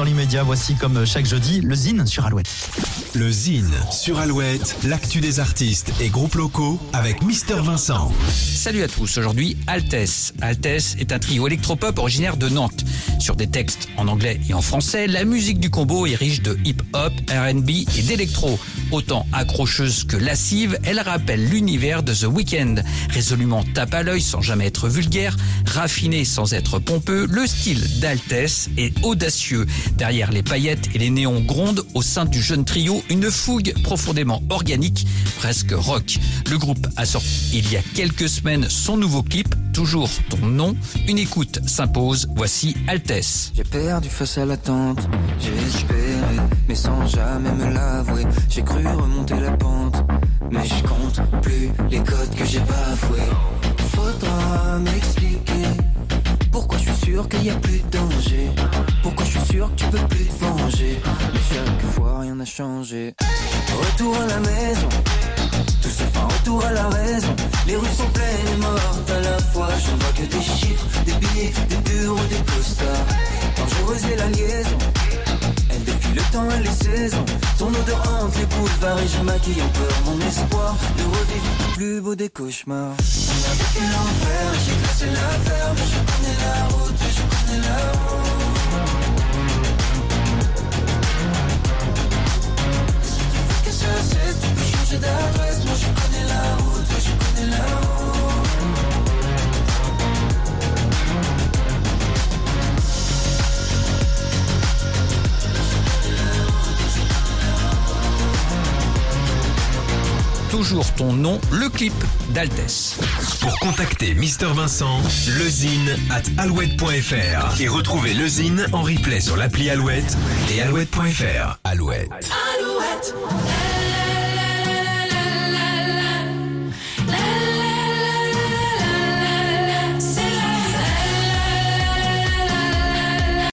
dans l'immédiat, voici comme chaque jeudi le Zine sur Alouette. Le Zine sur Alouette, l'actu des artistes et groupes locaux avec Mister Vincent. Salut à tous, aujourd'hui Altesse. Altesse est un trio électropop originaire de Nantes. Sur des textes en anglais et en français, la musique du combo est riche de hip-hop, RB et d'électro. Autant accrocheuse que lascive, elle rappelle l'univers de The Weeknd. Résolument tape à l'œil sans jamais être vulgaire, raffiné sans être pompeux, le style d'Altesse est audacieux. Derrière les paillettes et les néons grondent au sein du jeune trio une fougue profondément organique, presque rock. Le groupe a sorti il y a quelques semaines son nouveau clip, toujours ton nom. Une écoute s'impose, voici Altesse. J'ai perdu face à l'attente, j'ai espéré, mais sans jamais me l'avouer. J'ai cru remonter la pente, mais je compte plus les codes que j'ai bafoués. Faudra m'expliquer pourquoi je suis sûr qu'il y a plus de danger. Peux plus te venger. Mais chaque fois rien n'a changé. Retour à la maison, tout se fait un retour à la raison. Les rues sont pleines et mortes à la fois. Je vois que des chiffres, des billets, des bureaux, des costards. Dangereuse est la liaison. Elle défie le temps et les saisons. Ton odeur hante les boulevards et je maquille en peur mon espoir de revivre le plus beau des cauchemars. Toujours ton nom, le clip d'Altesse. Pour contacter Mister Vincent, lezine at alouette.fr et retrouver lezine en replay sur l'appli Alouette et alouette.fr. Alouette. Alouette,